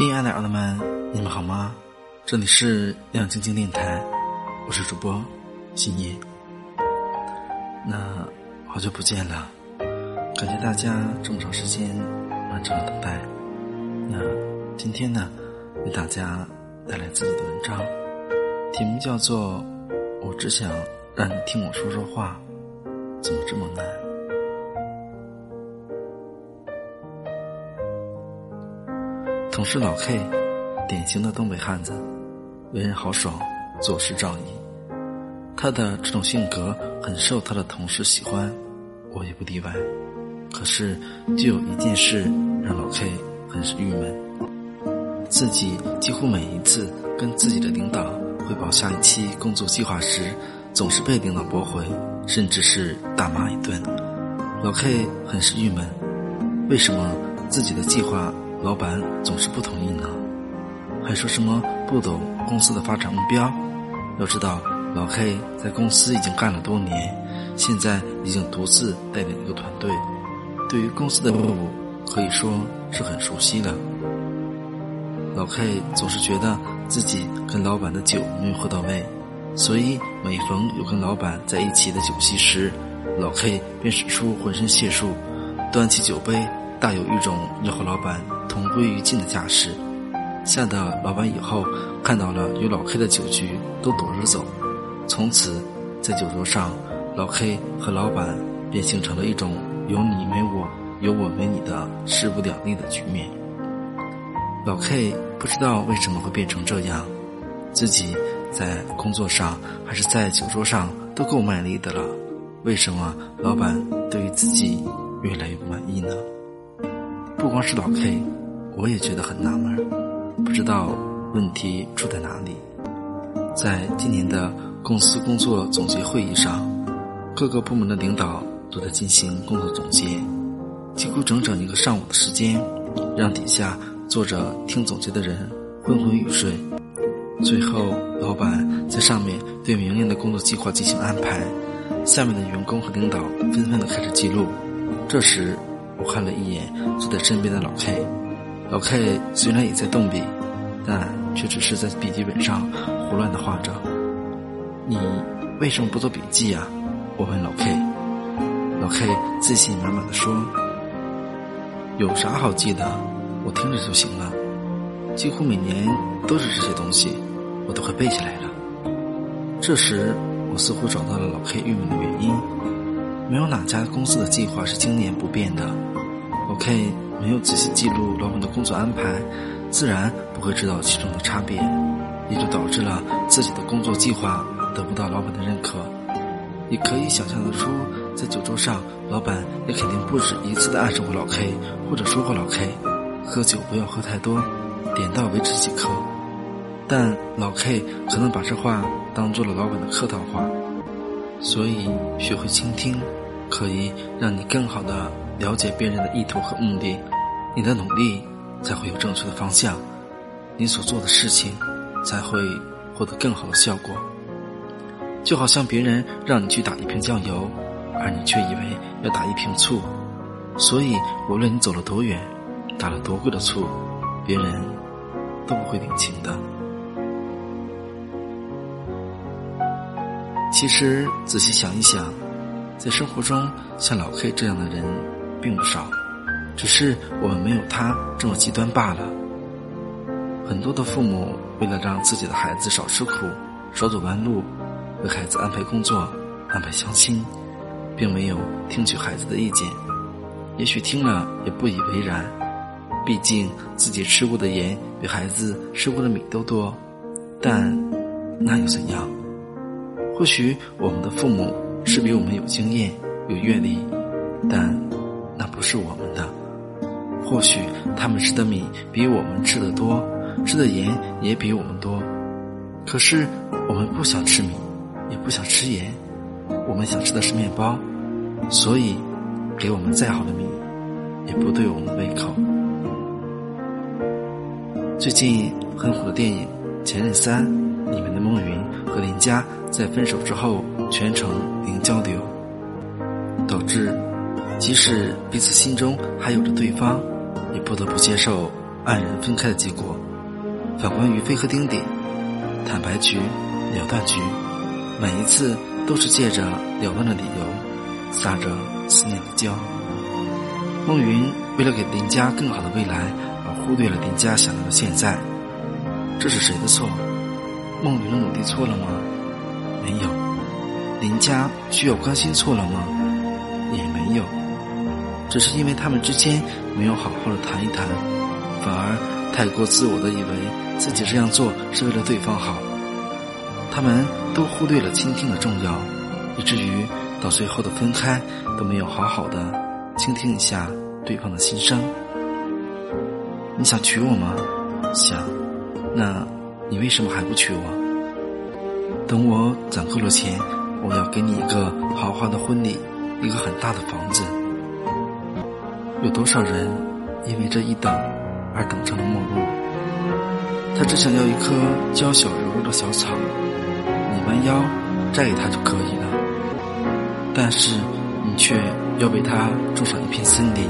亲爱的儿子们，你们好吗？这里是亮晶晶电台，我是主播新叶。那好久不见了，感谢大家这么长时间漫长的等待。那今天呢，为大家带来自己的文章，题目叫做《我只想让你听我说说话》，怎么这么难？同事老 K，典型的东北汉子，为人豪爽，做事仗义。他的这种性格很受他的同事喜欢，我也不例外。可是，就有一件事让老 K 很是郁闷：自己几乎每一次跟自己的领导汇报下一期工作计划时，总是被领导驳回，甚至是大骂一顿。老 K 很是郁闷，为什么自己的计划？老板总是不同意呢，还说什么不懂公司的发展目标。要知道，老 K 在公司已经干了多年，现在已经独自带领一个团队，对于公司的业务可以说是很熟悉了。老 K 总是觉得自己跟老板的酒没有喝到位，所以每逢有跟老板在一起的酒席时，老 K 便使出浑身解数，端起酒杯。大有一种要和老板同归于尽的架势，吓得老板以后看到了有老 K 的酒局都躲着走。从此，在酒桌上，老 K 和老板便形成了一种有你没我、有我没你的势不两立的局面。老 K 不知道为什么会变成这样，自己在工作上还是在酒桌上都够卖力的了，为什么老板对于自己越来越不满意呢？不光是老 K，我也觉得很纳闷，不知道问题出在哪里。在今年的公司工作总结会议上，各个部门的领导都在进行工作总结，几乎整整一个上午的时间，让底下坐着听总结的人昏昏欲睡。最后，老板在上面对明年的工作计划进行安排，下面的员工和领导纷纷的开始记录。这时，我看了一眼坐在身边的老 K，老 K 虽然也在动笔，但却只是在笔记本上胡乱的画着。你为什么不做笔记呀？我问老 K，老 K 自信满满的说：“有啥好记的？我听着就行了。几乎每年都是这些东西，我都快背下来了。”这时，我似乎找到了老 K 郁闷的原因。没有哪家公司的计划是经年不变的。OK，没有仔细记录老板的工作安排，自然不会知道其中的差别，也就导致了自己的工作计划得不到老板的认可。你可以想象得出，在酒桌上，老板也肯定不止一次的暗示过老 K，或者说过老 K，喝酒不要喝太多，点到为止即可。但老 K 可能把这话当做了老板的客套话，所以学会倾听。可以让你更好的了解别人的意图和目的，你的努力才会有正确的方向，你所做的事情才会获得更好的效果。就好像别人让你去打一瓶酱油，而你却以为要打一瓶醋，所以无论你走了多远，打了多贵的醋，别人都不会领情的。其实仔细想一想。在生活中，像老 K 这样的人并不少，只是我们没有他这么极端罢了。很多的父母为了让自己的孩子少吃苦、少走弯路，为孩子安排工作、安排相亲，并没有听取孩子的意见。也许听了也不以为然，毕竟自己吃过的盐比孩子吃过的米都多。但那又怎样？或许我们的父母。是比我们有经验、有阅历，但那不是我们的。或许他们吃的米比我们吃的多，吃的盐也比我们多。可是我们不想吃米，也不想吃盐，我们想吃的是面包。所以，给我们再好的米，也不对我们的胃口。最近很火的电影《前任三》里面的孟云和林佳在分手之后。全程零交流，导致即使彼此心中还有着对方，也不得不接受黯然分开的结果。反观于飞和丁丁，坦白局、了断局，每一次都是借着了断的理由，撒着思念的娇。孟云为了给林家更好的未来而忽略了林家想要的现在，这是谁的错？孟云的努力错了吗？没有。林家需要关心错了吗？也没有。只是因为他们之间没有好好的谈一谈，反而太过自我的以为自己这样做是为了对方好。他们都忽略了倾听的重要，以至于到最后的分开都没有好好的倾听一下对方的心声。你想娶我吗？想。那你为什么还不娶我？等我攒够了钱，我要给你一个豪华的婚礼，一个很大的房子。有多少人因为这一等而等成了陌路？他只想要一棵娇小柔弱的小草，你弯腰摘给他就可以了。但是你却要为他种上一片森林，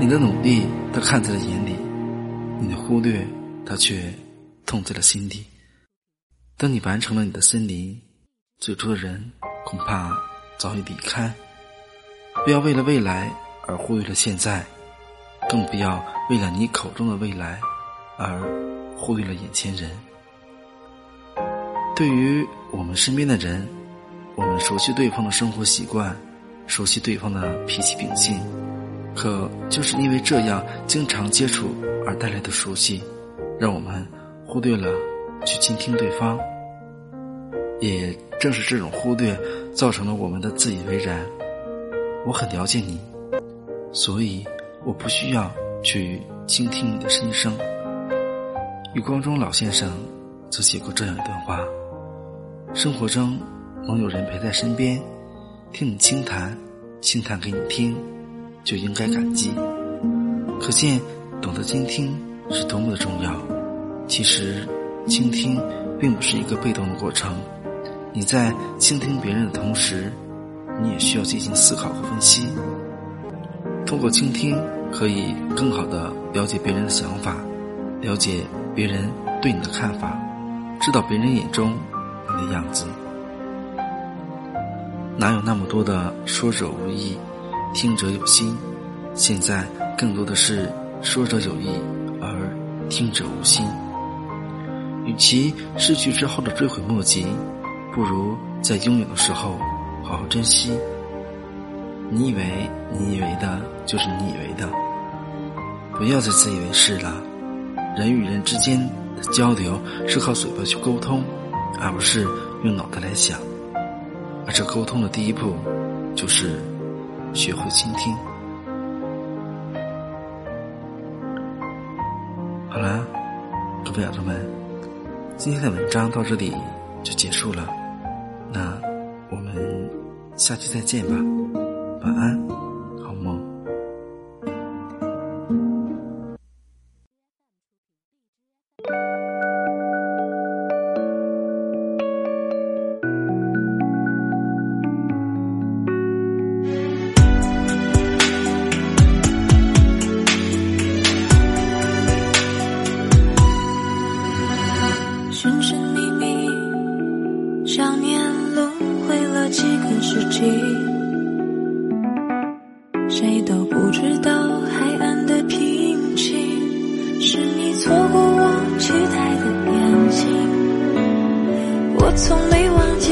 你的努力他看在了眼里，你的忽略他却痛在了心底。等你完成了你的森林，最初的人恐怕早已离开。不要为了未来。而忽略了现在，更不要为了你口中的未来而忽略了眼前人。对于我们身边的人，我们熟悉对方的生活习惯，熟悉对方的脾气秉性，可就是因为这样经常接触而带来的熟悉，让我们忽略了去倾听对方。也正是这种忽略，造成了我们的自以为然。我很了解你。所以，我不需要去倾听你的心声。余光中老先生曾写过这样一段话：生活中能有人陪在身边，听你倾谈，倾谈给你听，就应该感激。可见，懂得倾听是多么的重要。其实，倾听并不是一个被动的过程。你在倾听别人的同时，你也需要进行思考和分析。通过倾听，可以更好的了解别人的想法，了解别人对你的看法，知道别人眼中你的样子。哪有那么多的说者无意，听者有心？现在更多的是说者有意，而听者无心。与其失去之后的追悔莫及，不如在拥有的时候好好珍惜。你以为你以为的就是你以为的，不要再自以为是了。人与人之间的交流是靠嘴巴去沟通，而不是用脑袋来想。而这沟通的第一步，就是学会倾听。好了，各位耳朵们，今天的文章到这里就结束了。下期再见吧。晚安。我不知道海岸的平静是你错过我期待的眼睛我从没忘记